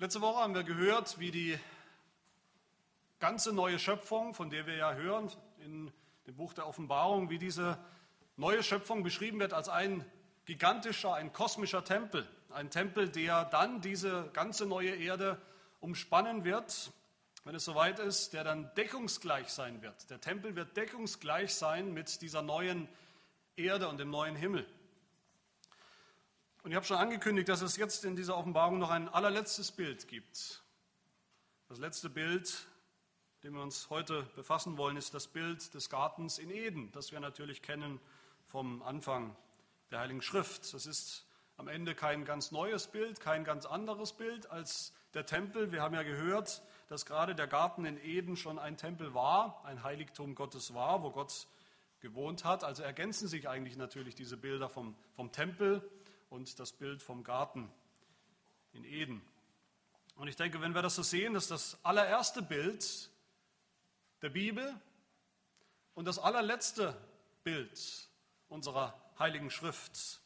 Letzte Woche haben wir gehört, wie die ganze neue Schöpfung, von der wir ja hören in dem Buch der Offenbarung, wie diese neue Schöpfung beschrieben wird als ein gigantischer, ein kosmischer Tempel. Ein Tempel, der dann diese ganze neue Erde umspannen wird, wenn es soweit ist, der dann deckungsgleich sein wird. Der Tempel wird deckungsgleich sein mit dieser neuen Erde und dem neuen Himmel. Und ich habe schon angekündigt, dass es jetzt in dieser Offenbarung noch ein allerletztes Bild gibt. Das letzte Bild, dem wir uns heute befassen wollen, ist das Bild des Gartens in Eden, das wir natürlich kennen vom Anfang der Heiligen Schrift. Das ist am Ende kein ganz neues Bild, kein ganz anderes Bild als der Tempel. Wir haben ja gehört, dass gerade der Garten in Eden schon ein Tempel war, ein Heiligtum Gottes war, wo Gott gewohnt hat. Also ergänzen sich eigentlich natürlich diese Bilder vom, vom Tempel und das Bild vom Garten in Eden. Und ich denke, wenn wir das so sehen, dass das allererste Bild der Bibel und das allerletzte Bild unserer Heiligen Schrift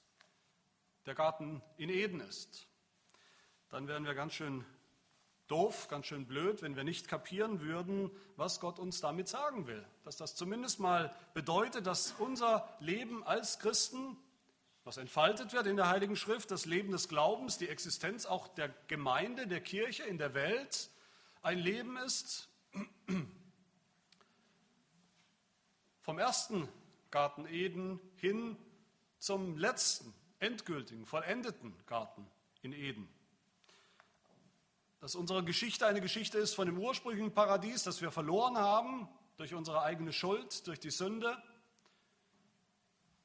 der Garten in Eden ist, dann wären wir ganz schön doof, ganz schön blöd, wenn wir nicht kapieren würden, was Gott uns damit sagen will. Dass das zumindest mal bedeutet, dass unser Leben als Christen was entfaltet wird in der Heiligen Schrift, das Leben des Glaubens, die Existenz auch der Gemeinde, der Kirche in der Welt, ein Leben ist vom ersten Garten Eden hin zum letzten, endgültigen, vollendeten Garten in Eden. Dass unsere Geschichte eine Geschichte ist von dem ursprünglichen Paradies, das wir verloren haben durch unsere eigene Schuld, durch die Sünde,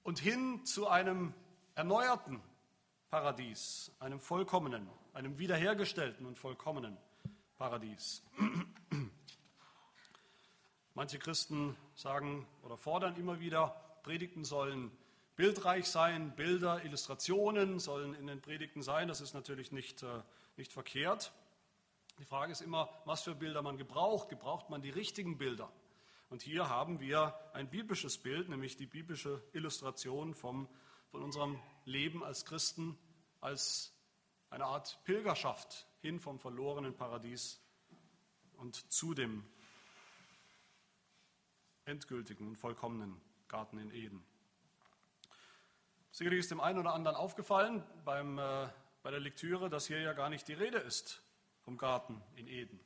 und hin zu einem erneuerten Paradies, einem vollkommenen, einem wiederhergestellten und vollkommenen Paradies. Manche Christen sagen oder fordern immer wieder, Predigten sollen bildreich sein, Bilder, Illustrationen sollen in den Predigten sein. Das ist natürlich nicht, äh, nicht verkehrt. Die Frage ist immer, was für Bilder man gebraucht. Gebraucht man die richtigen Bilder? Und hier haben wir ein biblisches Bild, nämlich die biblische Illustration vom von unserem Leben als Christen als eine Art Pilgerschaft hin vom verlorenen Paradies und zu dem endgültigen und vollkommenen Garten in Eden. Sicherlich ist dem einen oder anderen aufgefallen beim, äh, bei der Lektüre, dass hier ja gar nicht die Rede ist vom Garten in Eden.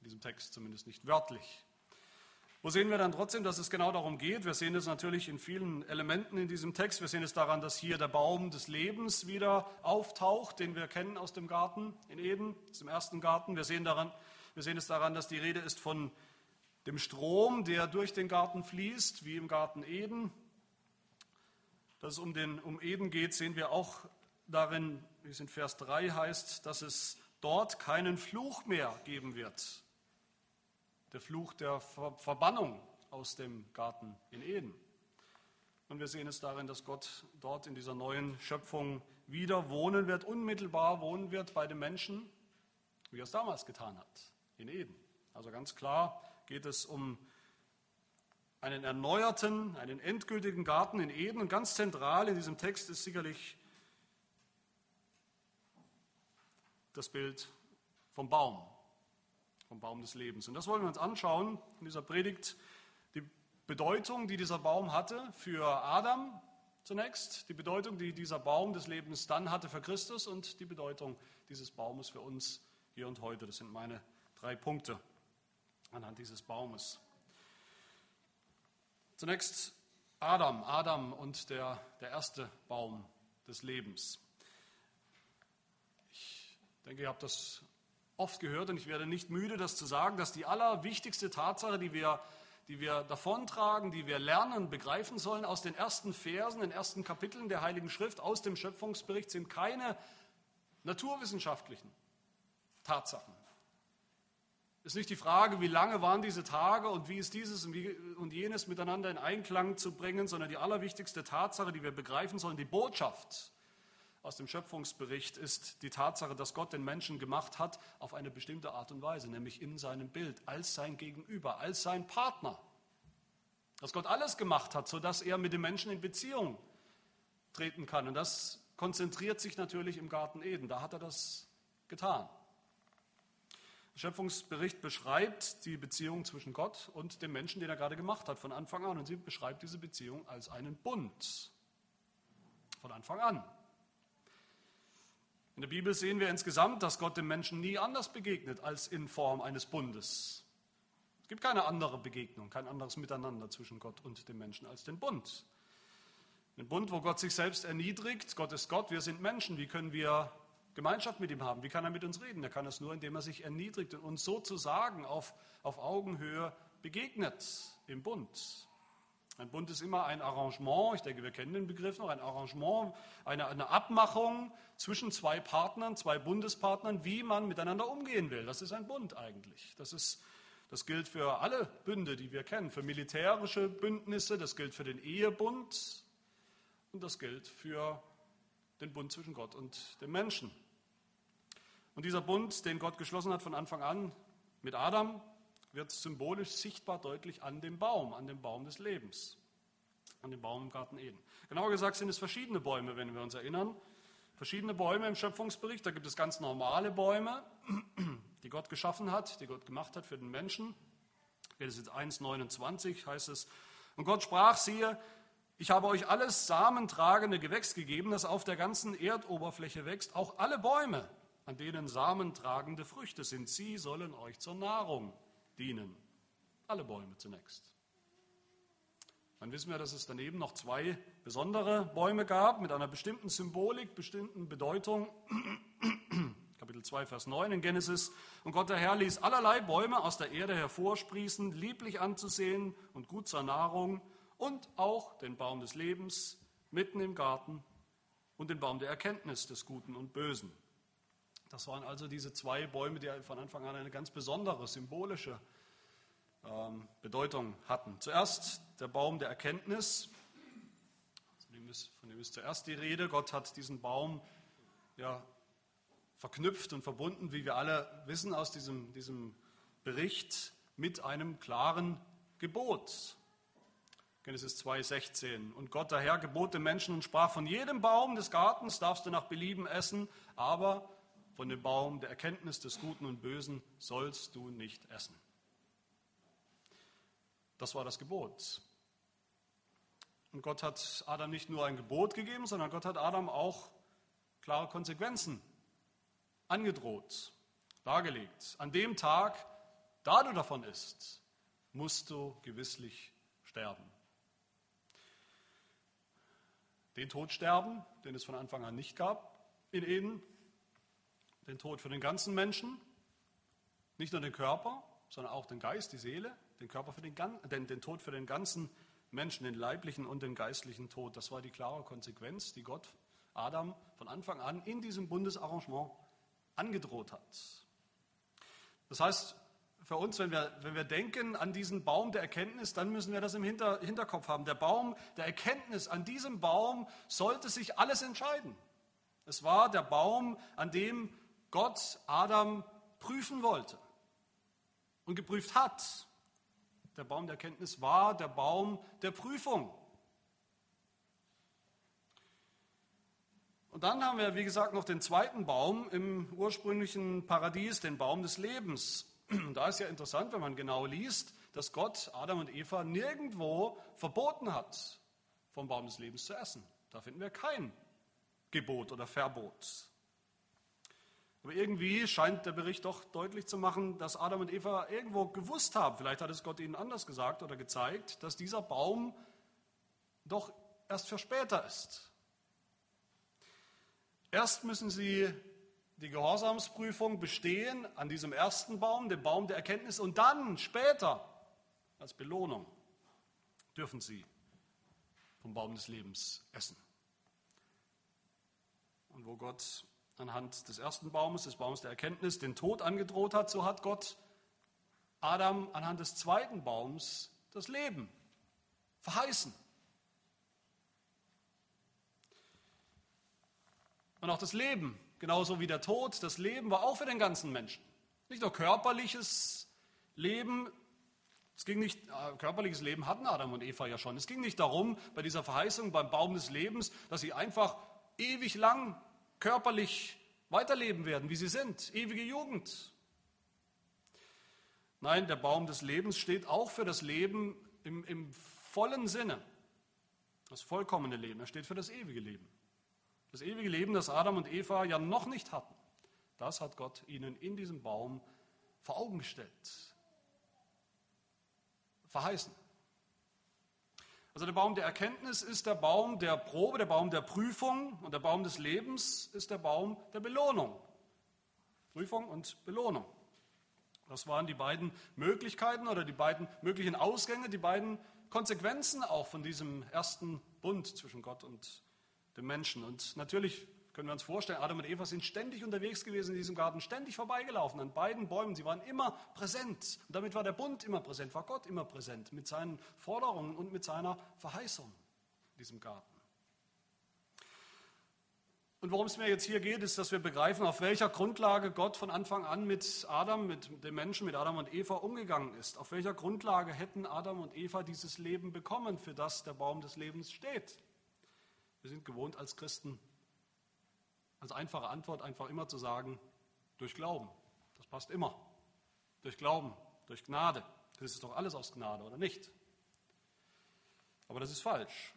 In diesem Text zumindest nicht wörtlich. Wo sehen wir dann trotzdem, dass es genau darum geht? Wir sehen es natürlich in vielen Elementen in diesem Text. Wir sehen es daran, dass hier der Baum des Lebens wieder auftaucht, den wir kennen aus dem Garten in Eden, aus dem ersten Garten. Wir sehen, daran, wir sehen es daran, dass die Rede ist von dem Strom, der durch den Garten fließt, wie im Garten Eden. Dass es um, den, um Eden geht, sehen wir auch darin, wie es in Vers 3 heißt, dass es dort keinen Fluch mehr geben wird der Fluch der Verbannung aus dem Garten in Eden. Und wir sehen es darin, dass Gott dort in dieser neuen Schöpfung wieder wohnen wird, unmittelbar wohnen wird bei den Menschen, wie er es damals getan hat, in Eden. Also ganz klar geht es um einen erneuerten, einen endgültigen Garten in Eden. Und ganz zentral in diesem Text ist sicherlich das Bild vom Baum, vom Baum des Lebens. Und das wollen wir uns anschauen in dieser Predigt. Die Bedeutung, die dieser Baum hatte für Adam zunächst, die Bedeutung, die dieser Baum des Lebens dann hatte für Christus und die Bedeutung dieses Baumes für uns hier und heute. Das sind meine drei Punkte anhand dieses Baumes. Zunächst Adam, Adam und der, der erste Baum des Lebens. Ich denke, ihr habt das oft gehört und ich werde nicht müde, das zu sagen, dass die allerwichtigste Tatsache, die wir, die wir davontragen, die wir lernen, begreifen sollen aus den ersten Versen, den ersten Kapiteln der Heiligen Schrift, aus dem Schöpfungsbericht, sind keine naturwissenschaftlichen Tatsachen. Es ist nicht die Frage, wie lange waren diese Tage und wie ist dieses und, wie, und jenes miteinander in Einklang zu bringen, sondern die allerwichtigste Tatsache, die wir begreifen sollen, die Botschaft, aus dem Schöpfungsbericht ist die Tatsache, dass Gott den Menschen gemacht hat auf eine bestimmte Art und Weise, nämlich in seinem Bild, als sein Gegenüber, als sein Partner. Dass Gott alles gemacht hat, sodass er mit dem Menschen in Beziehung treten kann. Und das konzentriert sich natürlich im Garten Eden. Da hat er das getan. Der Schöpfungsbericht beschreibt die Beziehung zwischen Gott und dem Menschen, den er gerade gemacht hat, von Anfang an. Und sie beschreibt diese Beziehung als einen Bund. Von Anfang an. In der Bibel sehen wir insgesamt, dass Gott dem Menschen nie anders begegnet als in Form eines Bundes. Es gibt keine andere Begegnung, kein anderes Miteinander zwischen Gott und dem Menschen als den Bund. Den Bund, wo Gott sich selbst erniedrigt. Gott ist Gott, wir sind Menschen. Wie können wir Gemeinschaft mit ihm haben? Wie kann er mit uns reden? Er kann es nur, indem er sich erniedrigt und uns sozusagen auf, auf Augenhöhe begegnet im Bund. Ein Bund ist immer ein Arrangement, ich denke, wir kennen den Begriff noch, ein Arrangement, eine, eine Abmachung zwischen zwei Partnern, zwei Bundespartnern, wie man miteinander umgehen will. Das ist ein Bund eigentlich. Das, ist, das gilt für alle Bünde, die wir kennen, für militärische Bündnisse, das gilt für den Ehebund und das gilt für den Bund zwischen Gott und dem Menschen. Und dieser Bund, den Gott geschlossen hat von Anfang an mit Adam, wird symbolisch sichtbar deutlich an dem Baum, an dem Baum des Lebens, an dem Baum im Garten Eden. Genauer gesagt sind es verschiedene Bäume, wenn wir uns erinnern. Verschiedene Bäume im Schöpfungsbericht. Da gibt es ganz normale Bäume, die Gott geschaffen hat, die Gott gemacht hat für den Menschen. Genesis 1,29 heißt es, und Gott sprach, siehe, ich habe euch alles samentragende Gewächs gegeben, das auf der ganzen Erdoberfläche wächst, auch alle Bäume, an denen samentragende Früchte sind. Sie sollen euch zur Nahrung dienen. Alle Bäume zunächst. Dann wissen wir, dass es daneben noch zwei besondere Bäume gab mit einer bestimmten Symbolik, bestimmten Bedeutung. Kapitel 2, Vers 9 in Genesis. Und Gott der Herr ließ allerlei Bäume aus der Erde hervorsprießen, lieblich anzusehen und gut zur Nahrung, und auch den Baum des Lebens mitten im Garten und den Baum der Erkenntnis des Guten und Bösen. Das waren also diese zwei Bäume, die von Anfang an eine ganz besondere symbolische ähm, Bedeutung hatten. Zuerst der Baum der Erkenntnis, von dem, ist, von dem ist zuerst die Rede. Gott hat diesen Baum ja, verknüpft und verbunden, wie wir alle wissen aus diesem, diesem Bericht, mit einem klaren Gebot. Genesis 2,16. Und Gott der Herr gebot dem Menschen und sprach, von jedem Baum des Gartens darfst du nach Belieben essen, aber von dem Baum der Erkenntnis des Guten und Bösen sollst du nicht essen. Das war das Gebot. Und Gott hat Adam nicht nur ein Gebot gegeben, sondern Gott hat Adam auch klare Konsequenzen angedroht, dargelegt. An dem Tag, da du davon isst, musst du gewisslich sterben. Den Tod sterben, den es von Anfang an nicht gab in Eden, den Tod für den ganzen Menschen, nicht nur den Körper, sondern auch den Geist, die Seele, den, Körper für den, den, den Tod für den ganzen Menschen, den leiblichen und den geistlichen Tod. Das war die klare Konsequenz, die Gott Adam von Anfang an in diesem Bundesarrangement angedroht hat. Das heißt, für uns, wenn wir, wenn wir denken an diesen Baum der Erkenntnis, dann müssen wir das im Hinter, Hinterkopf haben. Der Baum der Erkenntnis, an diesem Baum sollte sich alles entscheiden. Es war der Baum, an dem Gott Adam prüfen wollte und geprüft hat. Der Baum der Erkenntnis war der Baum der Prüfung. Und dann haben wir, wie gesagt, noch den zweiten Baum im ursprünglichen Paradies, den Baum des Lebens. Und da ist ja interessant, wenn man genau liest, dass Gott Adam und Eva nirgendwo verboten hat, vom Baum des Lebens zu essen. Da finden wir kein Gebot oder Verbot. Aber irgendwie scheint der Bericht doch deutlich zu machen, dass Adam und Eva irgendwo gewusst haben, vielleicht hat es Gott ihnen anders gesagt oder gezeigt, dass dieser Baum doch erst für später ist. Erst müssen sie die Gehorsamsprüfung bestehen an diesem ersten Baum, dem Baum der Erkenntnis, und dann später als Belohnung dürfen sie vom Baum des Lebens essen. Und wo Gott anhand des ersten Baumes, des Baumes der Erkenntnis, den Tod angedroht hat, so hat Gott Adam anhand des zweiten Baums das Leben verheißen. Und auch das Leben, genauso wie der Tod, das Leben war auch für den ganzen Menschen. Nicht nur körperliches Leben, es ging nicht, äh, körperliches Leben hatten Adam und Eva ja schon. Es ging nicht darum, bei dieser Verheißung, beim Baum des Lebens, dass sie einfach ewig lang körperlich weiterleben werden, wie sie sind, ewige Jugend. Nein, der Baum des Lebens steht auch für das Leben im, im vollen Sinne, das vollkommene Leben. Er steht für das ewige Leben. Das ewige Leben, das Adam und Eva ja noch nicht hatten, das hat Gott ihnen in diesem Baum vor Augen gestellt, verheißen. Also der Baum der Erkenntnis ist der Baum der Probe, der Baum der Prüfung und der Baum des Lebens ist der Baum der Belohnung. Prüfung und Belohnung. Das waren die beiden Möglichkeiten oder die beiden möglichen Ausgänge, die beiden Konsequenzen auch von diesem ersten Bund zwischen Gott und dem Menschen. Und natürlich können wir uns vorstellen, Adam und Eva sind ständig unterwegs gewesen in diesem Garten, ständig vorbeigelaufen an beiden Bäumen. Sie waren immer präsent. Und damit war der Bund immer präsent, war Gott immer präsent mit seinen Forderungen und mit seiner Verheißung in diesem Garten. Und worum es mir jetzt hier geht, ist, dass wir begreifen, auf welcher Grundlage Gott von Anfang an mit Adam, mit dem Menschen, mit Adam und Eva umgegangen ist. Auf welcher Grundlage hätten Adam und Eva dieses Leben bekommen, für das der Baum des Lebens steht. Wir sind gewohnt als Christen, als einfache Antwort einfach immer zu sagen, durch Glauben. Das passt immer. Durch Glauben, durch Gnade. Das ist doch alles aus Gnade, oder nicht? Aber das ist falsch.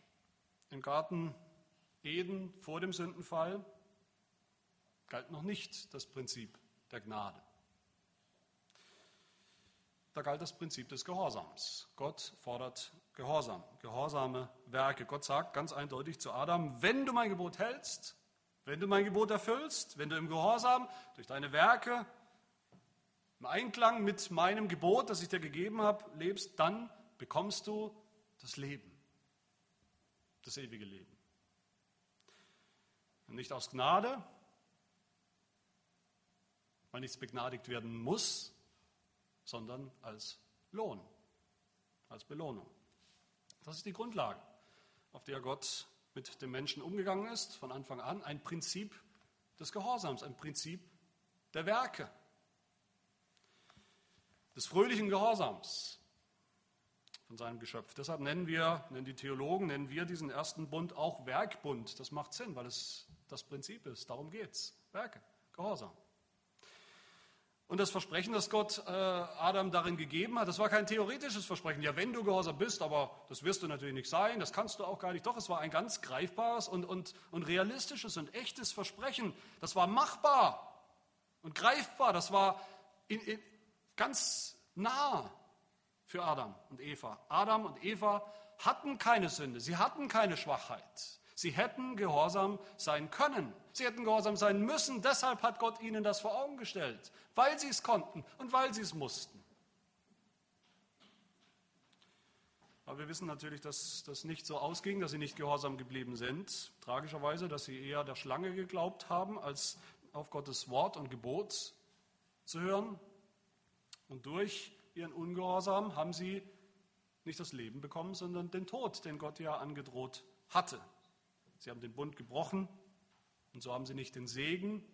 Im Garten Eden vor dem Sündenfall galt noch nicht das Prinzip der Gnade. Da galt das Prinzip des Gehorsams. Gott fordert Gehorsam, gehorsame Werke. Gott sagt ganz eindeutig zu Adam, wenn du mein Gebot hältst, wenn du mein Gebot erfüllst, wenn du im Gehorsam durch deine Werke im Einklang mit meinem Gebot, das ich dir gegeben habe, lebst, dann bekommst du das Leben, das ewige Leben. Nicht aus Gnade, weil nichts begnadigt werden muss, sondern als Lohn, als Belohnung. Das ist die Grundlage, auf der Gott mit dem Menschen umgegangen ist, von Anfang an. Ein Prinzip des Gehorsams, ein Prinzip der Werke, des fröhlichen Gehorsams von seinem Geschöpf. Deshalb nennen wir, nennen die Theologen, nennen wir diesen ersten Bund auch Werkbund. Das macht Sinn, weil es das Prinzip ist. Darum geht es. Werke, Gehorsam. Und das Versprechen, das Gott äh, Adam darin gegeben hat, das war kein theoretisches Versprechen. Ja, wenn du gehorsam bist, aber das wirst du natürlich nicht sein, das kannst du auch gar nicht. Doch, es war ein ganz greifbares und, und, und realistisches und echtes Versprechen. Das war machbar und greifbar. Das war in, in, ganz nah für Adam und Eva. Adam und Eva hatten keine Sünde, sie hatten keine Schwachheit. Sie hätten gehorsam sein können. Sie hätten gehorsam sein müssen. Deshalb hat Gott ihnen das vor Augen gestellt, weil sie es konnten und weil sie es mussten. Aber wir wissen natürlich, dass das nicht so ausging, dass sie nicht gehorsam geblieben sind. Tragischerweise, dass sie eher der Schlange geglaubt haben, als auf Gottes Wort und Gebot zu hören. Und durch ihren Ungehorsam haben sie nicht das Leben bekommen, sondern den Tod, den Gott ja angedroht hatte. Sie haben den Bund gebrochen und so haben sie nicht den Segen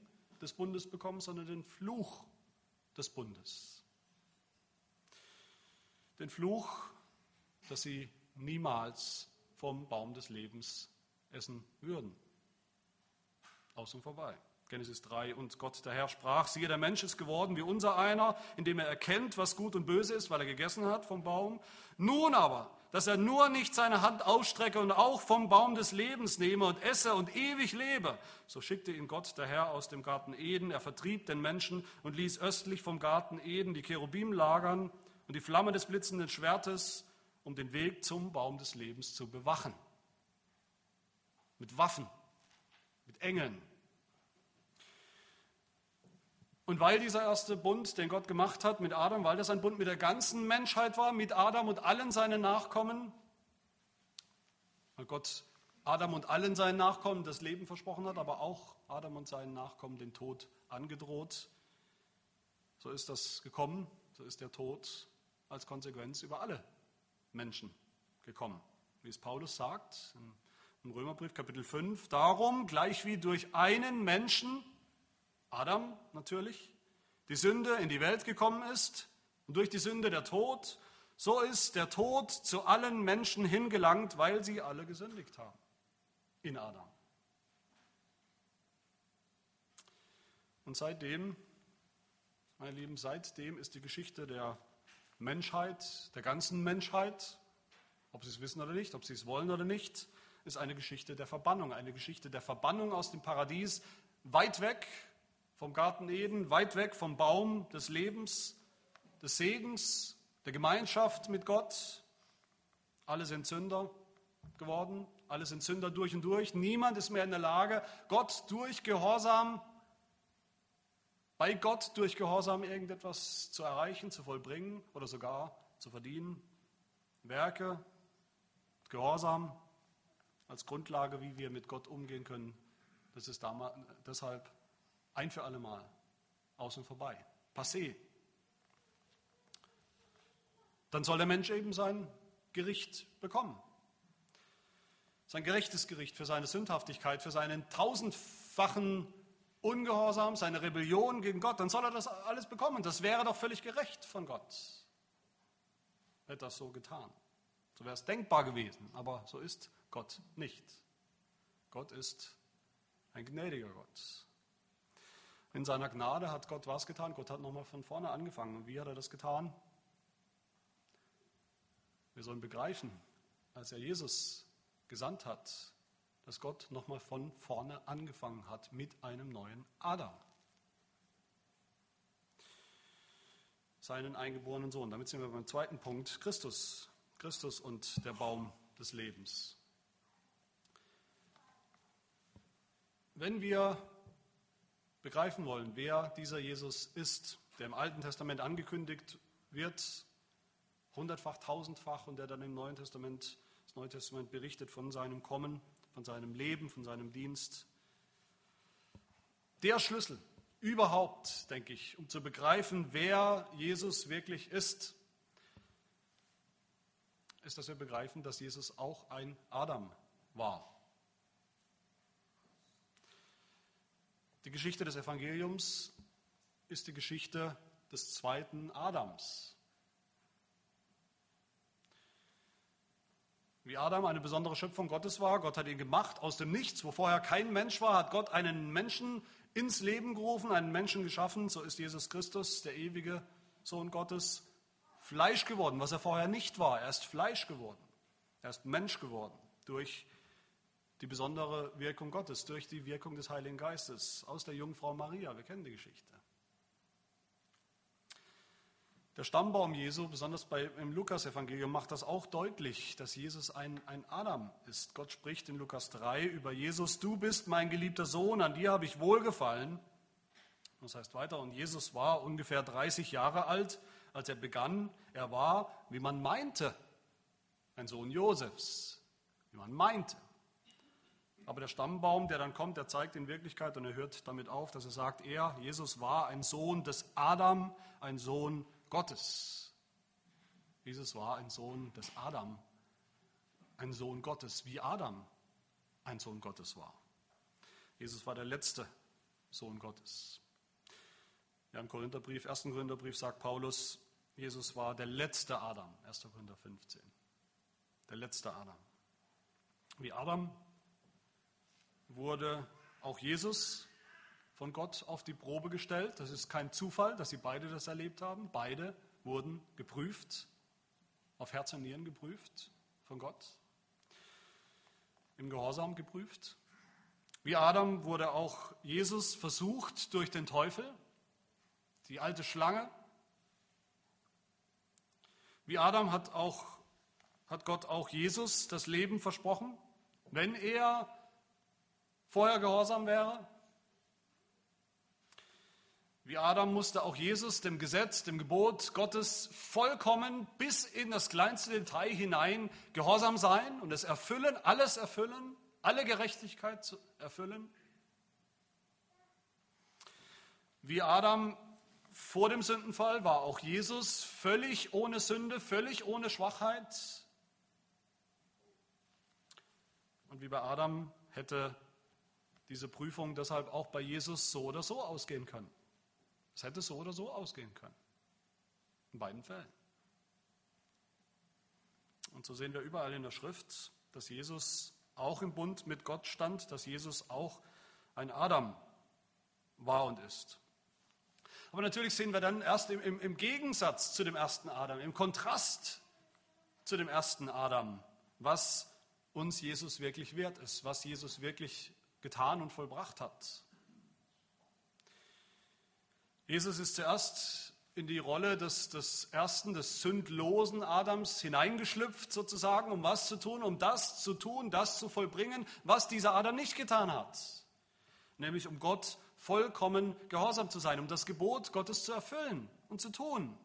des Bundes bekommen, sondern den Fluch des Bundes. Den Fluch, dass sie niemals vom Baum des Lebens essen würden. Aus und vorbei. Genesis 3. Und Gott der Herr sprach, siehe, der Mensch ist geworden wie unser einer, indem er erkennt, was gut und böse ist, weil er gegessen hat vom Baum. Nun aber dass er nur nicht seine Hand ausstrecke und auch vom Baum des Lebens nehme und esse und ewig lebe. So schickte ihn Gott, der Herr, aus dem Garten Eden. Er vertrieb den Menschen und ließ östlich vom Garten Eden die Cherubim lagern und die Flamme des blitzenden Schwertes, um den Weg zum Baum des Lebens zu bewachen. Mit Waffen, mit Engeln, und weil dieser erste Bund, den Gott gemacht hat mit Adam, weil das ein Bund mit der ganzen Menschheit war, mit Adam und allen seinen Nachkommen, weil Gott Adam und allen seinen Nachkommen das Leben versprochen hat, aber auch Adam und seinen Nachkommen den Tod angedroht, so ist das gekommen, so ist der Tod als Konsequenz über alle Menschen gekommen. Wie es Paulus sagt im Römerbrief Kapitel 5, darum, gleich wie durch einen Menschen Adam natürlich, die Sünde in die Welt gekommen ist und durch die Sünde der Tod, so ist der Tod zu allen Menschen hingelangt, weil sie alle gesündigt haben. In Adam. Und seitdem, meine Lieben, seitdem ist die Geschichte der Menschheit, der ganzen Menschheit, ob sie es wissen oder nicht, ob sie es wollen oder nicht, ist eine Geschichte der Verbannung, eine Geschichte der Verbannung aus dem Paradies, weit weg vom Garten Eden, weit weg vom Baum des Lebens, des Segens, der Gemeinschaft mit Gott. Alle sind Sünder geworden, alle sind Sünder durch und durch. Niemand ist mehr in der Lage, Gott durch Gehorsam, bei Gott durch Gehorsam irgendetwas zu erreichen, zu vollbringen oder sogar zu verdienen. Werke, Gehorsam als Grundlage, wie wir mit Gott umgehen können, das ist deshalb ein für alle Mal aus und vorbei. Passé. Dann soll der Mensch eben sein Gericht bekommen. Sein gerechtes Gericht für seine Sündhaftigkeit, für seinen tausendfachen Ungehorsam, seine Rebellion gegen Gott, dann soll er das alles bekommen. Das wäre doch völlig gerecht von Gott. Hätte das so getan. So wäre es denkbar gewesen, aber so ist Gott nicht. Gott ist ein gnädiger Gott. In seiner Gnade hat Gott was getan? Gott hat nochmal von vorne angefangen. Und wie hat er das getan? Wir sollen begreifen, als er Jesus gesandt hat, dass Gott nochmal von vorne angefangen hat mit einem neuen Adam. Seinen eingeborenen Sohn. Damit sind wir beim zweiten Punkt, Christus. Christus und der Baum des Lebens. Wenn wir begreifen wollen, wer dieser Jesus ist, der im Alten Testament angekündigt wird, hundertfach, tausendfach und der dann im Neuen Testament, das Neue Testament berichtet von seinem Kommen, von seinem Leben, von seinem Dienst. Der Schlüssel überhaupt, denke ich, um zu begreifen, wer Jesus wirklich ist, ist, dass wir begreifen, dass Jesus auch ein Adam war. Die Geschichte des Evangeliums ist die Geschichte des zweiten Adams. Wie Adam eine besondere Schöpfung Gottes war, Gott hat ihn gemacht aus dem Nichts, wo vorher kein Mensch war, hat Gott einen Menschen ins Leben gerufen, einen Menschen geschaffen, so ist Jesus Christus, der ewige Sohn Gottes, Fleisch geworden, was er vorher nicht war. Er ist Fleisch geworden, er ist Mensch geworden durch die besondere Wirkung Gottes, durch die Wirkung des Heiligen Geistes aus der Jungfrau Maria. Wir kennen die Geschichte. Der Stammbaum Jesu, besonders bei, im Lukas-Evangelium, macht das auch deutlich, dass Jesus ein, ein Adam ist. Gott spricht in Lukas 3 über Jesus, du bist mein geliebter Sohn, an dir habe ich wohlgefallen. Das heißt weiter, und Jesus war ungefähr 30 Jahre alt, als er begann. Er war, wie man meinte, ein Sohn Josefs, wie man meinte. Aber der Stammbaum, der dann kommt, der zeigt in Wirklichkeit und er hört damit auf, dass er sagt, er, Jesus war ein Sohn des Adam, ein Sohn Gottes. Jesus war ein Sohn des Adam, ein Sohn Gottes, wie Adam ein Sohn Gottes war. Jesus war der letzte Sohn Gottes. Ja, im Korintherbrief, 1. Korintherbrief sagt Paulus, Jesus war der letzte Adam, 1. Korinther 15. Der letzte Adam. Wie Adam wurde auch Jesus von Gott auf die Probe gestellt. Das ist kein Zufall, dass sie beide das erlebt haben. Beide wurden geprüft, auf Herz und Nieren geprüft von Gott, im Gehorsam geprüft. Wie Adam wurde auch Jesus versucht durch den Teufel, die alte Schlange. Wie Adam hat, auch, hat Gott auch Jesus das Leben versprochen, wenn er vorher gehorsam wäre. Wie Adam musste auch Jesus dem Gesetz, dem Gebot Gottes vollkommen bis in das kleinste Detail hinein gehorsam sein und es erfüllen, alles erfüllen, alle Gerechtigkeit erfüllen. Wie Adam vor dem Sündenfall war auch Jesus völlig ohne Sünde, völlig ohne Schwachheit. Und wie bei Adam hätte diese Prüfung deshalb auch bei Jesus so oder so ausgehen können. Es hätte so oder so ausgehen können. In beiden Fällen. Und so sehen wir überall in der Schrift, dass Jesus auch im Bund mit Gott stand, dass Jesus auch ein Adam war und ist. Aber natürlich sehen wir dann erst im, im, im Gegensatz zu dem ersten Adam, im Kontrast zu dem ersten Adam, was uns Jesus wirklich wert ist, was Jesus wirklich getan und vollbracht hat. Jesus ist zuerst in die Rolle des, des ersten, des sündlosen Adams hineingeschlüpft, sozusagen, um was zu tun, um das zu tun, das zu vollbringen, was dieser Adam nicht getan hat. Nämlich um Gott vollkommen gehorsam zu sein, um das Gebot Gottes zu erfüllen und zu tun.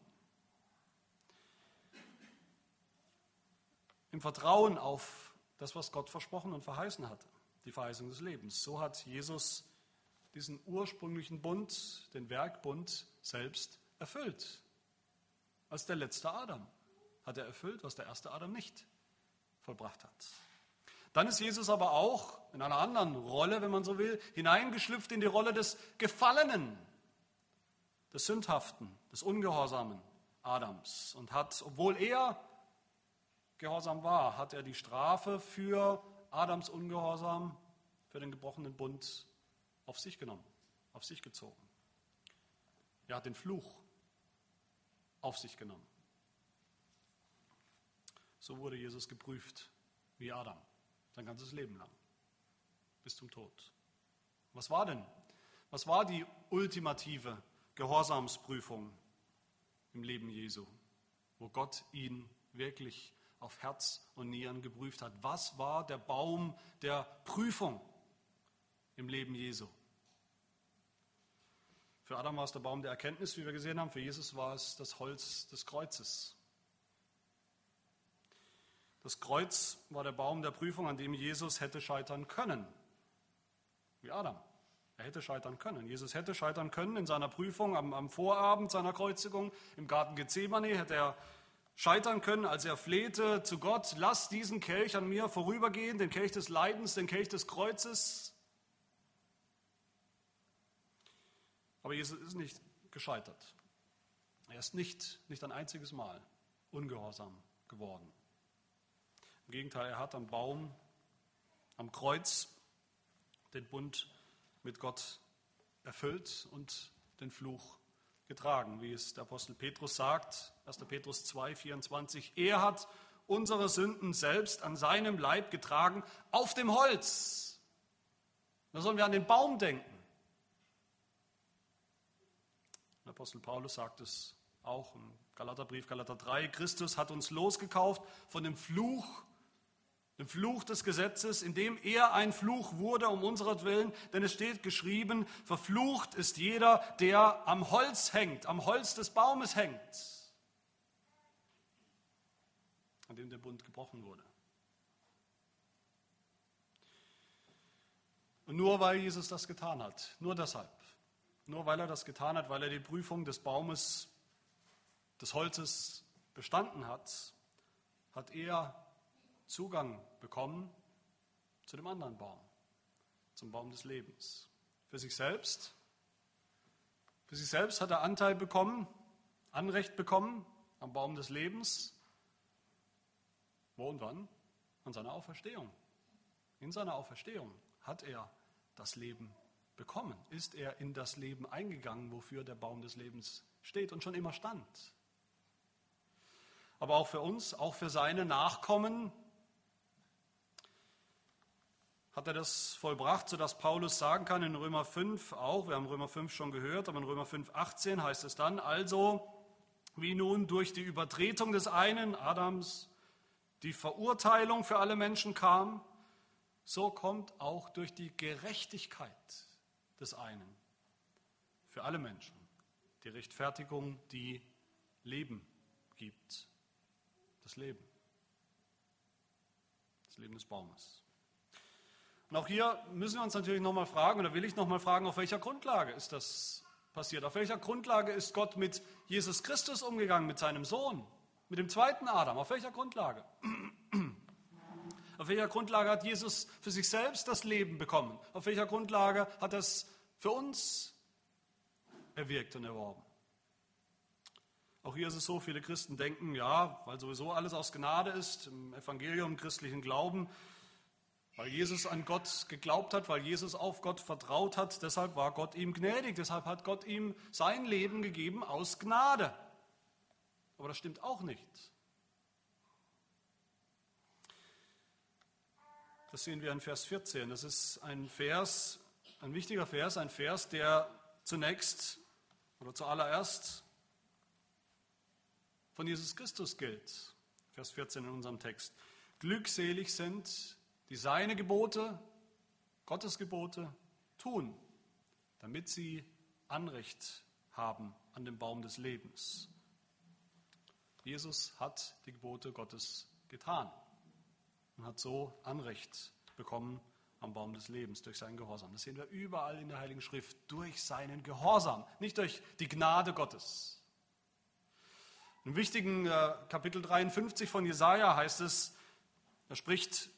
Im Vertrauen auf das, was Gott versprochen und verheißen hatte, die Verheißung des Lebens. So hat Jesus diesen ursprünglichen Bund, den Werkbund selbst erfüllt. Als der letzte Adam hat er erfüllt, was der erste Adam nicht vollbracht hat. Dann ist Jesus aber auch in einer anderen Rolle, wenn man so will, hineingeschlüpft in die Rolle des Gefallenen, des Sündhaften, des Ungehorsamen Adams und hat, obwohl er gehorsam war, hat er die Strafe für Adams Ungehorsam, für den gebrochenen Bund auf sich genommen, auf sich gezogen. Er hat den Fluch auf sich genommen. So wurde Jesus geprüft wie Adam, sein ganzes Leben lang, bis zum Tod. Was war denn? Was war die ultimative Gehorsamsprüfung im Leben Jesu, wo Gott ihn wirklich auf Herz und Nieren geprüft hat? Was war der Baum der Prüfung im Leben Jesu? Für Adam war es der Baum der Erkenntnis, wie wir gesehen haben. Für Jesus war es das Holz des Kreuzes. Das Kreuz war der Baum der Prüfung, an dem Jesus hätte scheitern können. Wie Adam. Er hätte scheitern können. Jesus hätte scheitern können in seiner Prüfung am, am Vorabend seiner Kreuzigung im Garten Gethsemane. Hätte er scheitern können, als er flehte zu Gott, lass diesen Kelch an mir vorübergehen, den Kelch des Leidens, den Kelch des Kreuzes. Aber Jesus ist nicht gescheitert. Er ist nicht, nicht ein einziges Mal ungehorsam geworden. Im Gegenteil, er hat am Baum, am Kreuz den Bund mit Gott erfüllt und den Fluch getragen, wie es der Apostel Petrus sagt, 1. Petrus 2, 24. Er hat unsere Sünden selbst an seinem Leib getragen auf dem Holz. Da sollen wir an den Baum denken. Der Apostel Paulus sagt es auch im Galaterbrief, Galater 3, Christus hat uns losgekauft von dem Fluch, dem Fluch des Gesetzes, indem er ein Fluch wurde um unseretwillen, denn es steht geschrieben, verflucht ist jeder, der am Holz hängt, am Holz des Baumes hängt, an dem der Bund gebrochen wurde. Und nur weil Jesus das getan hat, nur deshalb, nur weil er das getan hat, weil er die Prüfung des Baumes, des Holzes bestanden hat, hat er Zugang bekommen zu dem anderen Baum, zum Baum des Lebens. Für sich selbst, für sich selbst hat er Anteil bekommen, Anrecht bekommen am Baum des Lebens. Wo und wann? An seiner Auferstehung. In seiner Auferstehung hat er das Leben bekommen? Ist er in das Leben eingegangen, wofür der Baum des Lebens steht und schon immer stand? Aber auch für uns, auch für seine Nachkommen hat er das vollbracht, sodass Paulus sagen kann in Römer 5 auch, wir haben Römer 5 schon gehört, aber in Römer 5, 18 heißt es dann, also wie nun durch die Übertretung des einen, Adams, die Verurteilung für alle Menschen kam, so kommt auch durch die Gerechtigkeit des einen. Für alle Menschen. Die Rechtfertigung, die Leben gibt. Das Leben. Das Leben des Baumes. Und auch hier müssen wir uns natürlich nochmal fragen, oder will ich nochmal fragen, auf welcher Grundlage ist das passiert? Auf welcher Grundlage ist Gott mit Jesus Christus umgegangen, mit seinem Sohn, mit dem zweiten Adam? Auf welcher Grundlage? Auf welcher Grundlage hat Jesus für sich selbst das Leben bekommen? Auf welcher Grundlage hat er es für uns erwirkt und erworben? Auch hier ist es so, viele Christen denken, ja, weil sowieso alles aus Gnade ist, im Evangelium, im christlichen Glauben, Weil Jesus an Gott geglaubt hat, weil Jesus auf Gott vertraut hat, deshalb war Gott ihm gnädig, deshalb hat Gott ihm sein Leben gegeben aus Gnade. Aber das stimmt auch nicht. Das sehen wir in Vers 14. Das ist ein Vers, ein wichtiger Vers, ein Vers, der zunächst oder zuallererst von Jesus Christus gilt. Vers 14 in unserem Text. Glückselig sind, die seine Gebote, Gottes Gebote tun, damit sie Anrecht haben an dem Baum des Lebens. Jesus hat die Gebote Gottes getan und hat so Anrecht bekommen am Baum des Lebens durch seinen Gehorsam. Das sehen wir überall in der Heiligen Schrift, durch seinen Gehorsam, nicht durch die Gnade Gottes. Im wichtigen äh, Kapitel 53 von Jesaja heißt es, da spricht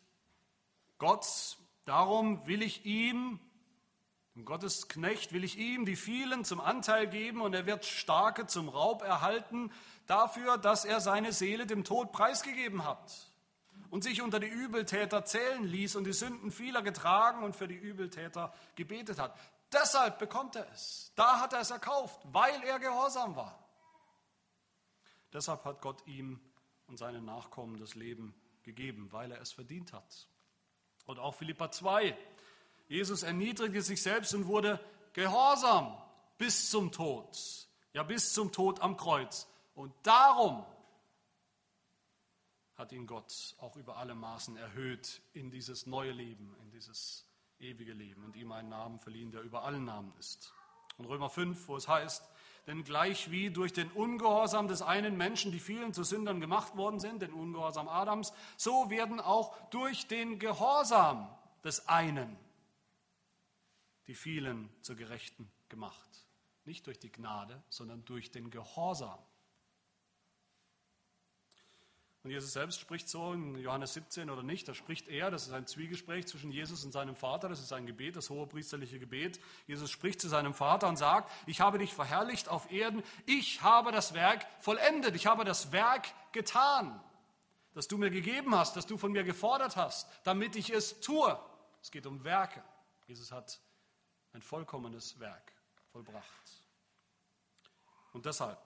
Gott, darum will ich ihm, dem Gottes Knecht, will ich ihm die vielen zum Anteil geben und er wird Starke zum Raub erhalten, dafür, dass er seine Seele dem Tod preisgegeben hat und sich unter die Übeltäter zählen ließ und die Sünden vieler getragen und für die Übeltäter gebetet hat. Deshalb bekommt er es. Da hat er es erkauft, weil er gehorsam war. Deshalb hat Gott ihm und seinen Nachkommen das Leben gegeben, weil er es verdient hat. Und auch Philippa 2. Jesus erniedrigte sich selbst und wurde gehorsam bis zum Tod. Ja, bis zum Tod am Kreuz. Und darum hat ihn Gott auch über alle Maßen erhöht in dieses neue Leben, in dieses ewige Leben und ihm einen Namen verliehen, der über allen Namen ist. Und Römer 5, wo es heißt, denn gleich wie durch den Ungehorsam des einen Menschen die vielen zu Sündern gemacht worden sind, den Ungehorsam Adams, so werden auch durch den Gehorsam des einen die vielen zu Gerechten gemacht. Nicht durch die Gnade, sondern durch den Gehorsam. Und Jesus selbst spricht so in Johannes 17 oder nicht, da spricht er, das ist ein Zwiegespräch zwischen Jesus und seinem Vater, das ist ein Gebet, das hohe priesterliche Gebet. Jesus spricht zu seinem Vater und sagt, ich habe dich verherrlicht auf Erden, ich habe das Werk vollendet, ich habe das Werk getan, das du mir gegeben hast, das du von mir gefordert hast, damit ich es tue. Es geht um Werke. Jesus hat ein vollkommenes Werk vollbracht. Und deshalb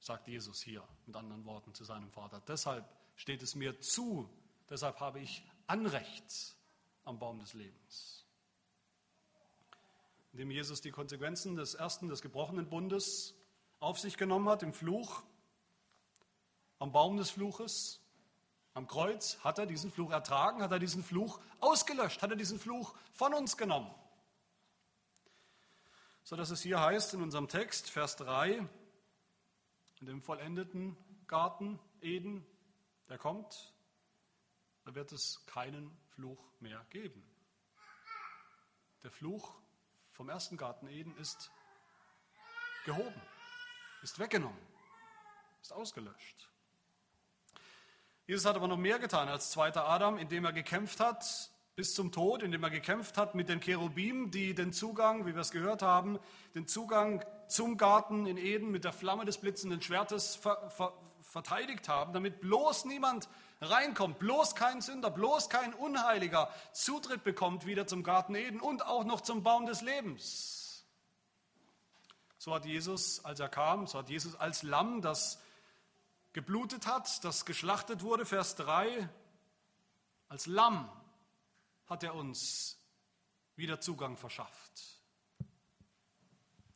sagt Jesus hier mit anderen Worten zu seinem Vater. Deshalb steht es mir zu, deshalb habe ich Anrecht am Baum des Lebens. Indem Jesus die Konsequenzen des ersten, des gebrochenen Bundes auf sich genommen hat, im Fluch, am Baum des Fluches, am Kreuz, hat er diesen Fluch ertragen, hat er diesen Fluch ausgelöscht, hat er diesen Fluch von uns genommen. So dass es hier heißt in unserem Text, Vers 3, in dem vollendeten Garten Eden, der kommt, da wird es keinen Fluch mehr geben. Der Fluch vom ersten Garten Eden ist gehoben, ist weggenommen, ist ausgelöscht. Jesus hat aber noch mehr getan als zweiter Adam, indem er gekämpft hat bis zum Tod, indem er gekämpft hat mit den Cherubim, die den Zugang, wie wir es gehört haben, den Zugang zum Garten in Eden mit der Flamme des blitzenden Schwertes ver, ver, verteidigt haben, damit bloß niemand reinkommt, bloß kein Sünder, bloß kein Unheiliger Zutritt bekommt wieder zum Garten Eden und auch noch zum Baum des Lebens. So hat Jesus, als er kam, so hat Jesus als Lamm, das geblutet hat, das geschlachtet wurde, Vers 3, als Lamm hat er uns wieder Zugang verschafft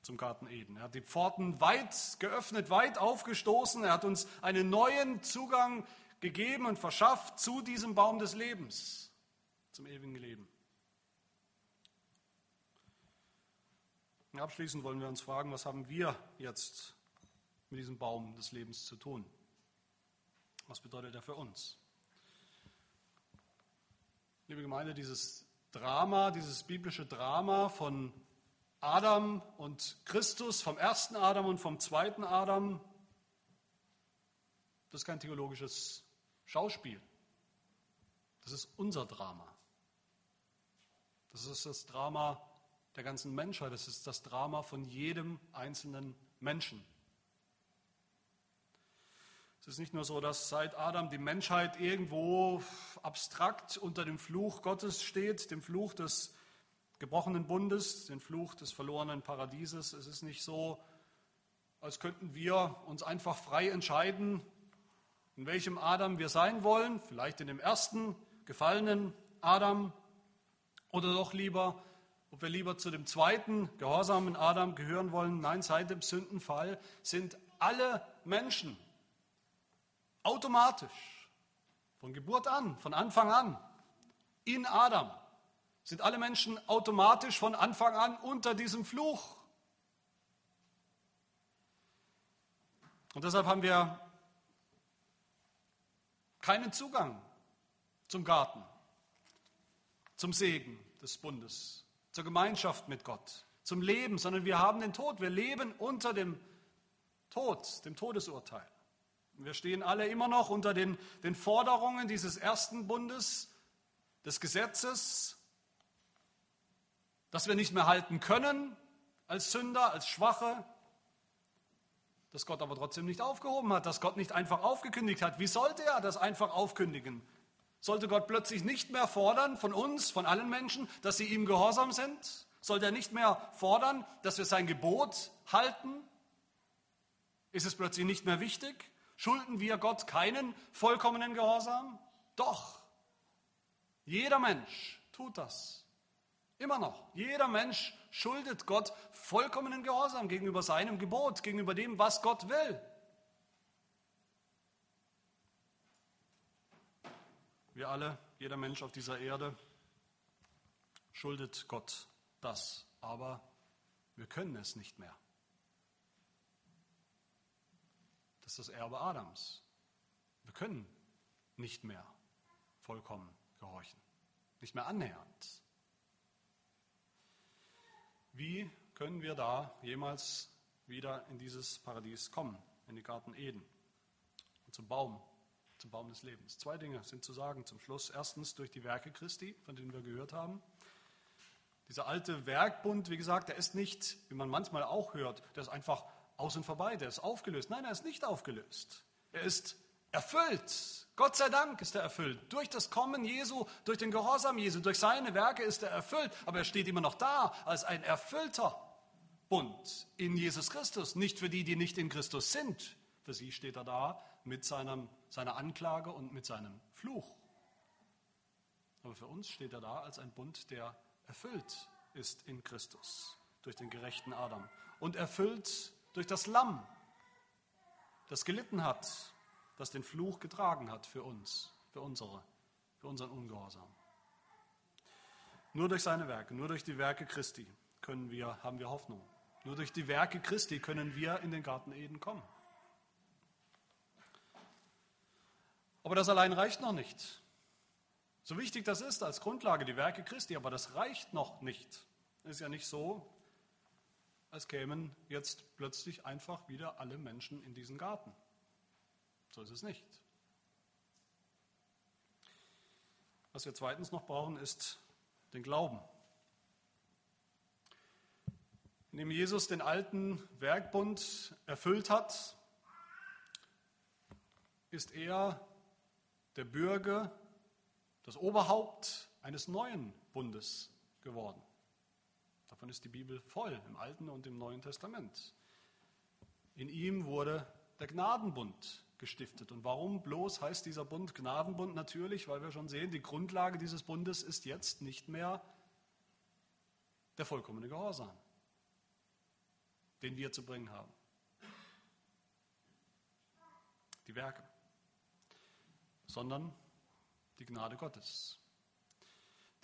zum Garten Eden. Er hat die Pforten weit geöffnet, weit aufgestoßen. Er hat uns einen neuen Zugang gegeben und verschafft zu diesem Baum des Lebens, zum ewigen Leben. Und abschließend wollen wir uns fragen, was haben wir jetzt mit diesem Baum des Lebens zu tun? Was bedeutet er für uns? Liebe Gemeinde, dieses Drama, dieses biblische Drama von Adam und Christus, vom ersten Adam und vom zweiten Adam, das ist kein theologisches Schauspiel. Das ist unser Drama. Das ist das Drama der ganzen Menschheit. Das ist das Drama von jedem einzelnen Menschen. Es ist nicht nur so, dass seit Adam die Menschheit irgendwo abstrakt unter dem Fluch Gottes steht, dem Fluch des gebrochenen Bundes, dem Fluch des verlorenen Paradieses. Es ist nicht so, als könnten wir uns einfach frei entscheiden, in welchem Adam wir sein wollen, vielleicht in dem ersten gefallenen Adam oder doch lieber, ob wir lieber zu dem zweiten gehorsamen Adam gehören wollen. Nein, seit dem Sündenfall sind alle Menschen Automatisch, von Geburt an, von Anfang an, in Adam, sind alle Menschen automatisch von Anfang an unter diesem Fluch. Und deshalb haben wir keinen Zugang zum Garten, zum Segen des Bundes, zur Gemeinschaft mit Gott, zum Leben, sondern wir haben den Tod. Wir leben unter dem Tod, dem Todesurteil. Wir stehen alle immer noch unter den, den Forderungen dieses ersten Bundes, des Gesetzes, das wir nicht mehr halten können als Sünder, als Schwache, das Gott aber trotzdem nicht aufgehoben hat, das Gott nicht einfach aufgekündigt hat. Wie sollte er das einfach aufkündigen? Sollte Gott plötzlich nicht mehr fordern von uns, von allen Menschen, dass sie ihm gehorsam sind? Sollte er nicht mehr fordern, dass wir sein Gebot halten? Ist es plötzlich nicht mehr wichtig? Schulden wir Gott keinen vollkommenen Gehorsam? Doch. Jeder Mensch tut das. Immer noch. Jeder Mensch schuldet Gott vollkommenen Gehorsam gegenüber seinem Gebot, gegenüber dem, was Gott will. Wir alle, jeder Mensch auf dieser Erde, schuldet Gott das. Aber wir können es nicht mehr. Das ist das Erbe Adams. Wir können nicht mehr vollkommen gehorchen, nicht mehr annähernd. Wie können wir da jemals wieder in dieses Paradies kommen, in den Garten Eden zum Baum, zum Baum des Lebens? Zwei Dinge sind zu sagen zum Schluss. Erstens durch die Werke Christi, von denen wir gehört haben. Dieser alte Werkbund, wie gesagt, der ist nicht, wie man manchmal auch hört, der ist einfach aus und vorbei, der ist aufgelöst. Nein, er ist nicht aufgelöst. Er ist erfüllt. Gott sei Dank ist er erfüllt. Durch das Kommen Jesu, durch den Gehorsam Jesu, durch seine Werke ist er erfüllt. Aber er steht immer noch da als ein erfüllter Bund in Jesus Christus. Nicht für die, die nicht in Christus sind. Für sie steht er da mit seinem, seiner Anklage und mit seinem Fluch. Aber für uns steht er da als ein Bund, der erfüllt ist in Christus durch den gerechten Adam und erfüllt durch das Lamm, das gelitten hat, das den Fluch getragen hat für uns, für unsere, für unseren Ungehorsam. Nur durch seine Werke, nur durch die Werke Christi können wir, haben wir Hoffnung. Nur durch die Werke Christi können wir in den Garten Eden kommen. Aber das allein reicht noch nicht. So wichtig das ist als Grundlage, die Werke Christi, aber das reicht noch nicht. Es ist ja nicht so, als kämen jetzt plötzlich einfach wieder alle Menschen in diesen Garten. So ist es nicht. Was wir zweitens noch brauchen, ist den Glauben. Indem Jesus den alten Werkbund erfüllt hat, ist er der Bürger, das Oberhaupt eines neuen Bundes geworden. Davon ist die Bibel voll, im Alten und im Neuen Testament. In ihm wurde der Gnadenbund gestiftet. Und warum bloß heißt dieser Bund Gnadenbund? Natürlich, weil wir schon sehen, die Grundlage dieses Bundes ist jetzt nicht mehr der vollkommene Gehorsam, den wir zu bringen haben. Die Werke, sondern die Gnade Gottes.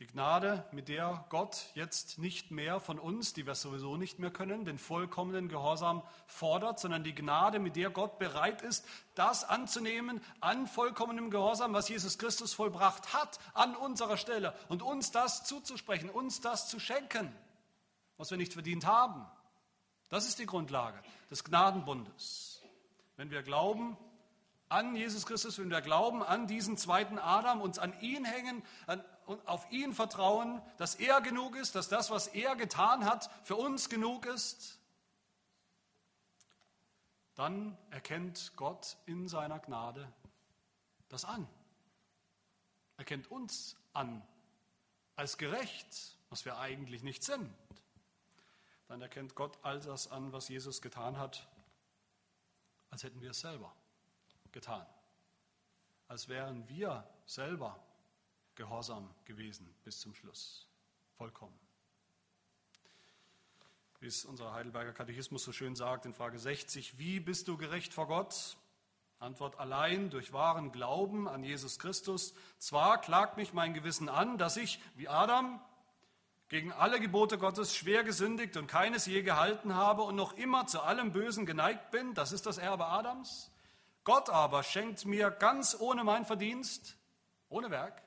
Die Gnade, mit der Gott jetzt nicht mehr von uns, die wir sowieso nicht mehr können, den vollkommenen Gehorsam fordert, sondern die Gnade, mit der Gott bereit ist, das anzunehmen an vollkommenem Gehorsam, was Jesus Christus vollbracht hat, an unserer Stelle und uns das zuzusprechen, uns das zu schenken, was wir nicht verdient haben. Das ist die Grundlage des Gnadenbundes. Wenn wir glauben, an Jesus Christus, wenn wir glauben an diesen zweiten Adam, uns an ihn hängen an, und auf ihn vertrauen, dass er genug ist, dass das, was er getan hat, für uns genug ist, dann erkennt Gott in seiner Gnade das an. Er kennt uns an als gerecht, was wir eigentlich nicht sind. Dann erkennt Gott all das an, was Jesus getan hat, als hätten wir es selber getan. Als wären wir selber gehorsam gewesen bis zum Schluss. Vollkommen. Wie es unser Heidelberger Katechismus so schön sagt in Frage 60, wie bist du gerecht vor Gott? Antwort allein durch wahren Glauben an Jesus Christus. Zwar klagt mich mein Gewissen an, dass ich, wie Adam, gegen alle Gebote Gottes schwer gesündigt und keines je gehalten habe und noch immer zu allem Bösen geneigt bin. Das ist das Erbe Adams. Gott aber schenkt mir ganz ohne mein Verdienst, ohne Werk,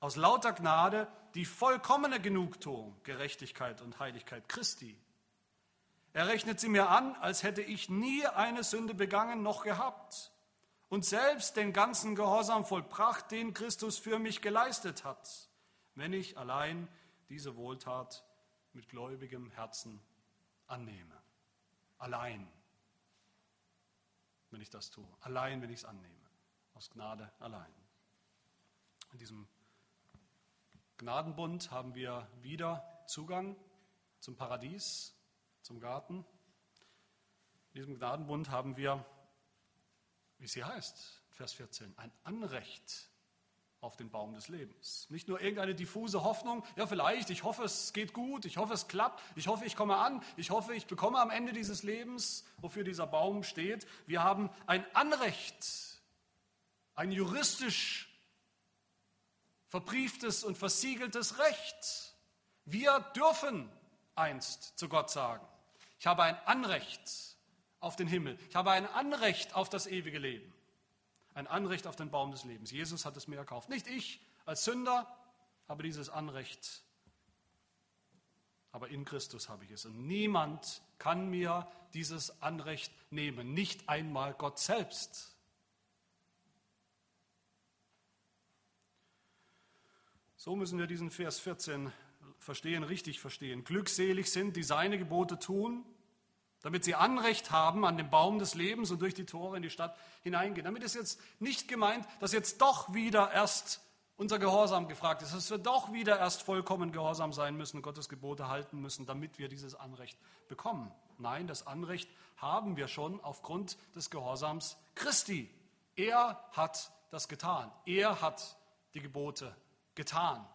aus lauter Gnade die vollkommene Genugtuung, Gerechtigkeit und Heiligkeit Christi. Er rechnet sie mir an, als hätte ich nie eine Sünde begangen noch gehabt und selbst den ganzen Gehorsam vollbracht, den Christus für mich geleistet hat, wenn ich allein diese Wohltat mit gläubigem Herzen annehme. Allein, wenn ich das tue. Allein, wenn ich es annehme. Aus Gnade allein. In diesem Gnadenbund haben wir wieder Zugang zum Paradies, zum Garten. In diesem Gnadenbund haben wir, wie es hier heißt, Vers 14, ein Anrecht auf den Baum des Lebens. Nicht nur irgendeine diffuse Hoffnung, ja vielleicht, ich hoffe, es geht gut, ich hoffe, es klappt, ich hoffe, ich komme an, ich hoffe, ich bekomme am Ende dieses Lebens, wofür dieser Baum steht. Wir haben ein Anrecht, ein juristisch verbrieftes und versiegeltes Recht. Wir dürfen einst zu Gott sagen, ich habe ein Anrecht auf den Himmel, ich habe ein Anrecht auf das ewige Leben, ein Anrecht auf den Baum des Lebens. Jesus hat es mir erkauft. Nicht ich als Sünder habe dieses Anrecht, aber in Christus habe ich es. Und niemand kann mir dieses Anrecht nehmen, nicht einmal Gott selbst. So müssen wir diesen Vers 14 verstehen, richtig verstehen. Glückselig sind, die seine Gebote tun, damit sie Anrecht haben an den Baum des Lebens und durch die Tore in die Stadt hineingehen. Damit ist jetzt nicht gemeint, dass jetzt doch wieder erst unser Gehorsam gefragt ist, dass wir doch wieder erst vollkommen gehorsam sein müssen, Gottes Gebote halten müssen, damit wir dieses Anrecht bekommen. Nein, das Anrecht haben wir schon aufgrund des Gehorsams Christi. Er hat das getan. Er hat die Gebote getan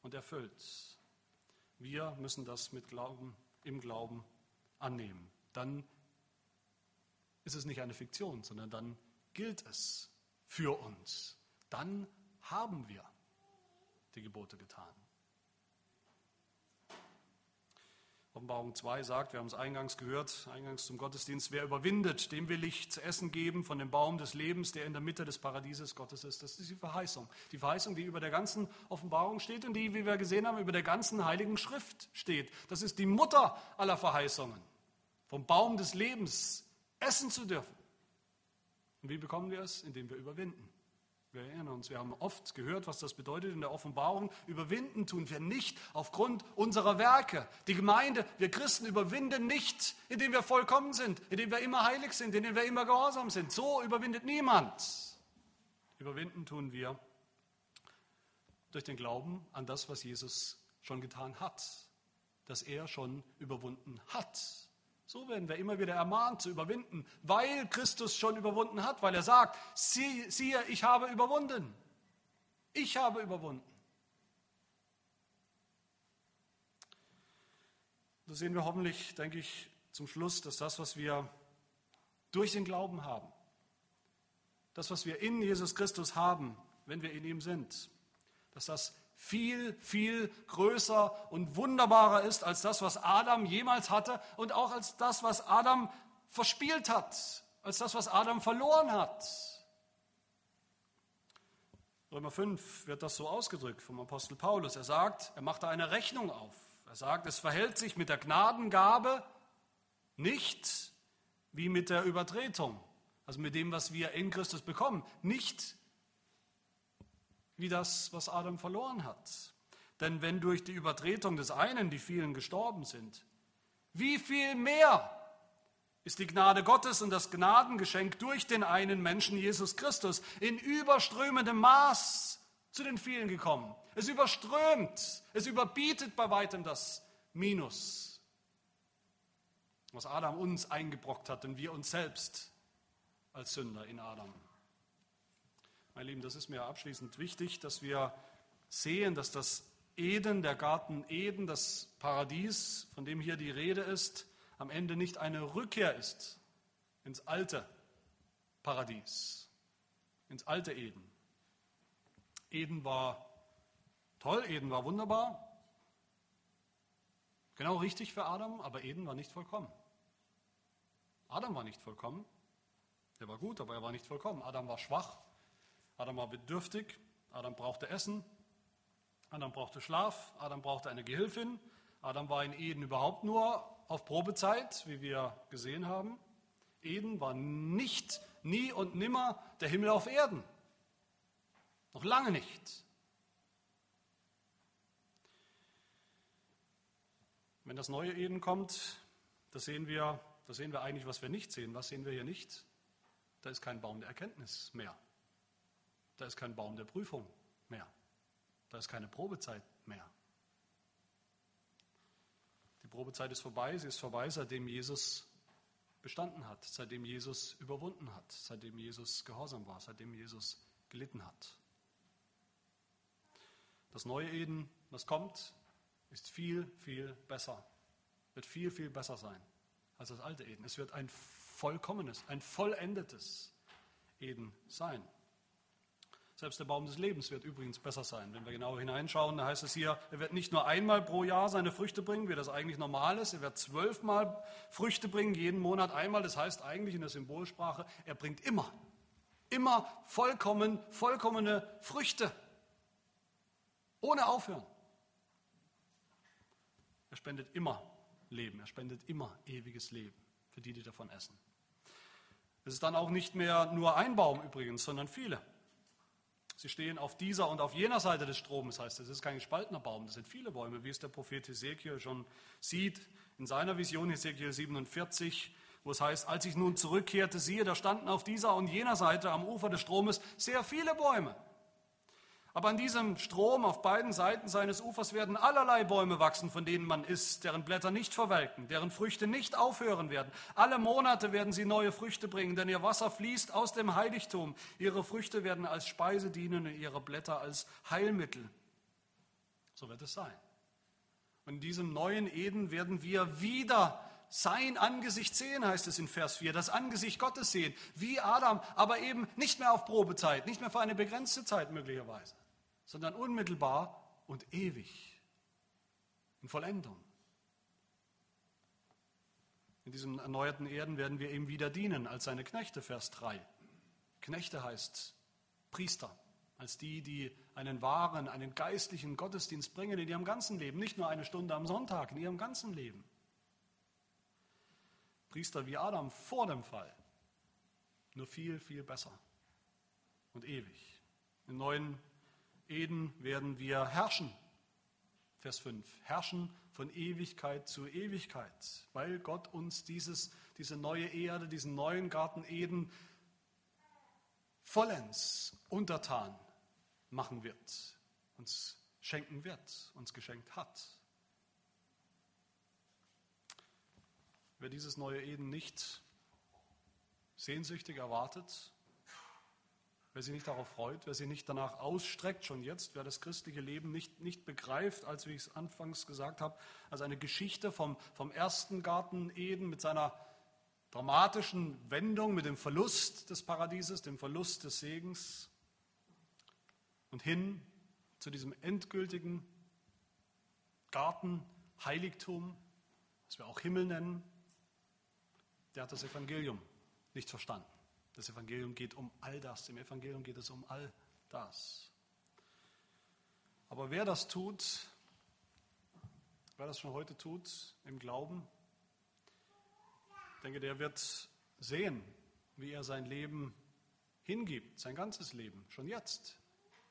und erfüllt. Wir müssen das mit Glauben, im Glauben annehmen. Dann ist es nicht eine Fiktion, sondern dann gilt es für uns. Dann haben wir die Gebote getan. Offenbarung 2 sagt, wir haben es eingangs gehört, eingangs zum Gottesdienst, wer überwindet, dem will ich zu essen geben von dem Baum des Lebens, der in der Mitte des Paradieses Gottes ist. Das ist die Verheißung. Die Verheißung, die über der ganzen Offenbarung steht und die, wie wir gesehen haben, über der ganzen Heiligen Schrift steht. Das ist die Mutter aller Verheißungen. Vom Baum des Lebens essen zu dürfen. Und wie bekommen wir es? Indem wir überwinden. Wir erinnern uns, wir haben oft gehört, was das bedeutet in der Offenbarung. Überwinden tun wir nicht aufgrund unserer Werke. Die Gemeinde, wir Christen überwinden nicht, indem wir vollkommen sind, indem wir immer heilig sind, indem wir immer gehorsam sind. So überwindet niemand. Überwinden tun wir durch den Glauben an das, was Jesus schon getan hat, dass er schon überwunden hat. So werden wir immer wieder ermahnt zu überwinden, weil Christus schon überwunden hat, weil er sagt, Sie, siehe, ich habe überwunden. Ich habe überwunden. Da sehen wir hoffentlich, denke ich, zum Schluss, dass das, was wir durch den Glauben haben, das, was wir in Jesus Christus haben, wenn wir in ihm sind, dass das viel, viel größer und wunderbarer ist als das, was Adam jemals hatte und auch als das, was Adam verspielt hat, als das, was Adam verloren hat. Römer 5 wird das so ausgedrückt vom Apostel Paulus. Er sagt, er macht da eine Rechnung auf. Er sagt, es verhält sich mit der Gnadengabe nicht wie mit der Übertretung, also mit dem, was wir in Christus bekommen, nicht wie das, was Adam verloren hat. Denn wenn durch die Übertretung des einen die vielen gestorben sind, wie viel mehr ist die Gnade Gottes und das Gnadengeschenk durch den einen Menschen, Jesus Christus, in überströmendem Maß zu den vielen gekommen. Es überströmt, es überbietet bei weitem das Minus, was Adam uns eingebrockt hat und wir uns selbst als Sünder in Adam. Meine Lieben, das ist mir abschließend wichtig, dass wir sehen, dass das Eden, der Garten Eden, das Paradies, von dem hier die Rede ist, am Ende nicht eine Rückkehr ist ins alte Paradies, ins alte Eden. Eden war toll, Eden war wunderbar, genau richtig für Adam, aber Eden war nicht vollkommen. Adam war nicht vollkommen, er war gut, aber er war nicht vollkommen. Adam war schwach, Adam war bedürftig, Adam brauchte Essen, Adam brauchte Schlaf, Adam brauchte eine Gehilfin, Adam war in Eden überhaupt nur auf Probezeit, wie wir gesehen haben. Eden war nicht, nie und nimmer der Himmel auf Erden. Noch lange nicht. Wenn das neue Eden kommt, da sehen wir, da sehen wir eigentlich, was wir nicht sehen. Was sehen wir hier nicht? Da ist kein Baum der Erkenntnis mehr. Da ist kein Baum der Prüfung mehr. Da ist keine Probezeit mehr. Die Probezeit ist vorbei, sie ist vorbei, seitdem Jesus bestanden hat, seitdem Jesus überwunden hat, seitdem Jesus gehorsam war, seitdem Jesus gelitten hat. Das neue Eden, was kommt, ist viel, viel besser, wird viel, viel besser sein als das alte Eden. Es wird ein vollkommenes, ein vollendetes Eden sein. Selbst der Baum des Lebens wird übrigens besser sein. Wenn wir genau hineinschauen, da heißt es hier, er wird nicht nur einmal pro Jahr seine Früchte bringen, wie das eigentlich normal ist. Er wird zwölfmal Früchte bringen, jeden Monat einmal. Das heißt eigentlich in der Symbolsprache, er bringt immer, immer vollkommen, vollkommene Früchte. Ohne Aufhören. Er spendet immer Leben. Er spendet immer ewiges Leben für die, die davon essen. Es ist dann auch nicht mehr nur ein Baum übrigens, sondern viele. Sie stehen auf dieser und auf jener Seite des Stromes, heißt es. Es ist kein gespaltener Baum, das sind viele Bäume, wie es der Prophet Hesekiel schon sieht in seiner Vision, Hesekiel 47, wo es heißt, als ich nun zurückkehrte, siehe, da standen auf dieser und jener Seite am Ufer des Stromes sehr viele Bäume. Aber an diesem Strom auf beiden Seiten seines Ufers werden allerlei Bäume wachsen, von denen man isst, deren Blätter nicht verwelken, deren Früchte nicht aufhören werden. Alle Monate werden sie neue Früchte bringen, denn ihr Wasser fließt aus dem Heiligtum. Ihre Früchte werden als Speise dienen und ihre Blätter als Heilmittel. So wird es sein. Und in diesem neuen Eden werden wir wieder sein Angesicht sehen, heißt es in Vers 4, das Angesicht Gottes sehen, wie Adam, aber eben nicht mehr auf Probezeit, nicht mehr für eine begrenzte Zeit möglicherweise sondern unmittelbar und ewig in Vollendung. In diesem erneuerten Erden werden wir ihm wieder dienen als seine Knechte, Vers 3. Knechte heißt Priester, als die, die einen wahren, einen geistlichen Gottesdienst bringen in ihrem ganzen Leben, nicht nur eine Stunde am Sonntag, in ihrem ganzen Leben. Priester wie Adam vor dem Fall, nur viel, viel besser und ewig. Im neuen Eden werden wir herrschen. Vers 5. Herrschen von Ewigkeit zu Ewigkeit, weil Gott uns dieses, diese neue Erde, diesen neuen Garten Eden vollends untertan machen wird, uns schenken wird, uns geschenkt hat. Wer dieses neue Eden nicht sehnsüchtig erwartet, wer sich nicht darauf freut, wer sich nicht danach ausstreckt, schon jetzt, wer das christliche Leben nicht, nicht begreift, als wie ich es anfangs gesagt habe, als eine Geschichte vom, vom ersten Garten Eden mit seiner dramatischen Wendung, mit dem Verlust des Paradieses, dem Verlust des Segens und hin zu diesem endgültigen Garten, Heiligtum, das wir auch Himmel nennen, der hat das Evangelium nicht verstanden. Das Evangelium geht um all das. Im Evangelium geht es um all das. Aber wer das tut, wer das schon heute tut im Glauben, denke, der wird sehen, wie er sein Leben hingibt, sein ganzes Leben, schon jetzt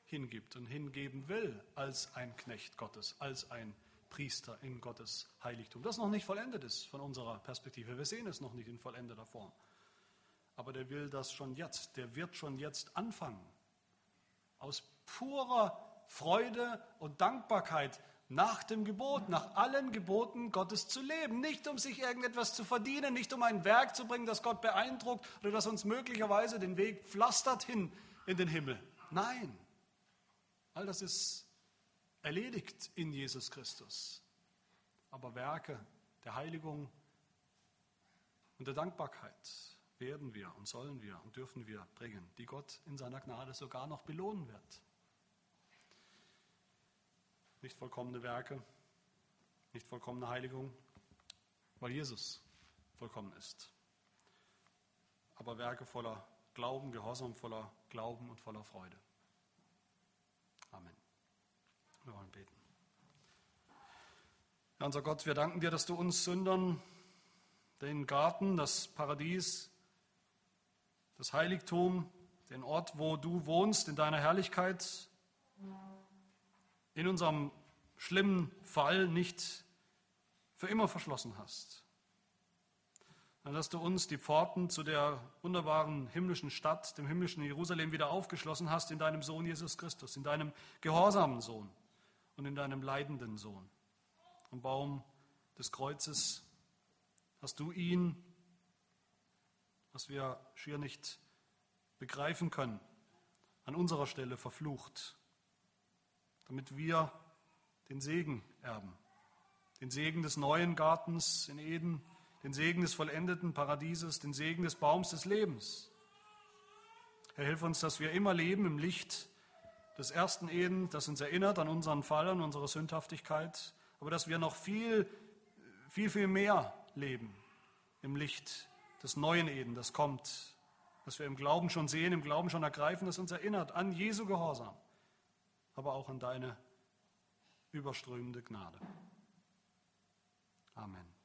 hingibt und hingeben will als ein Knecht Gottes, als ein Priester in Gottes Heiligtum. Das noch nicht vollendet ist von unserer Perspektive. Wir sehen es noch nicht in vollendeter Form. Aber der will das schon jetzt. Der wird schon jetzt anfangen. Aus purer Freude und Dankbarkeit nach dem Gebot, nach allen Geboten Gottes zu leben. Nicht um sich irgendetwas zu verdienen, nicht um ein Werk zu bringen, das Gott beeindruckt oder das uns möglicherweise den Weg pflastert hin in den Himmel. Nein, all das ist erledigt in Jesus Christus. Aber Werke der Heiligung und der Dankbarkeit werden wir und sollen wir und dürfen wir bringen, die Gott in seiner Gnade sogar noch belohnen wird. Nicht vollkommene Werke, nicht vollkommene Heiligung, weil Jesus vollkommen ist. Aber Werke voller Glauben, Gehorsam voller Glauben und voller Freude. Amen. Wir wollen beten. Herr unser Gott, wir danken dir, dass du uns Sündern den Garten, das Paradies, das Heiligtum, den Ort, wo du wohnst, in deiner Herrlichkeit, in unserem schlimmen Fall nicht für immer verschlossen hast. Dass du uns die Pforten zu der wunderbaren himmlischen Stadt, dem himmlischen Jerusalem wieder aufgeschlossen hast in deinem Sohn Jesus Christus, in deinem gehorsamen Sohn und in deinem leidenden Sohn. Am Baum des Kreuzes hast du ihn, was wir schier nicht begreifen können, an unserer Stelle verflucht, damit wir den Segen erben. Den Segen des neuen Gartens in Eden, den Segen des vollendeten Paradieses, den Segen des Baums des Lebens. Herr, hilf uns, dass wir immer leben im Licht des ersten Eden, das uns erinnert an unseren Fall, an unsere Sündhaftigkeit, aber dass wir noch viel, viel, viel mehr leben im Licht des neuen Eden, das kommt, das wir im Glauben schon sehen, im Glauben schon ergreifen, das uns erinnert an Jesu Gehorsam, aber auch an deine überströmende Gnade. Amen.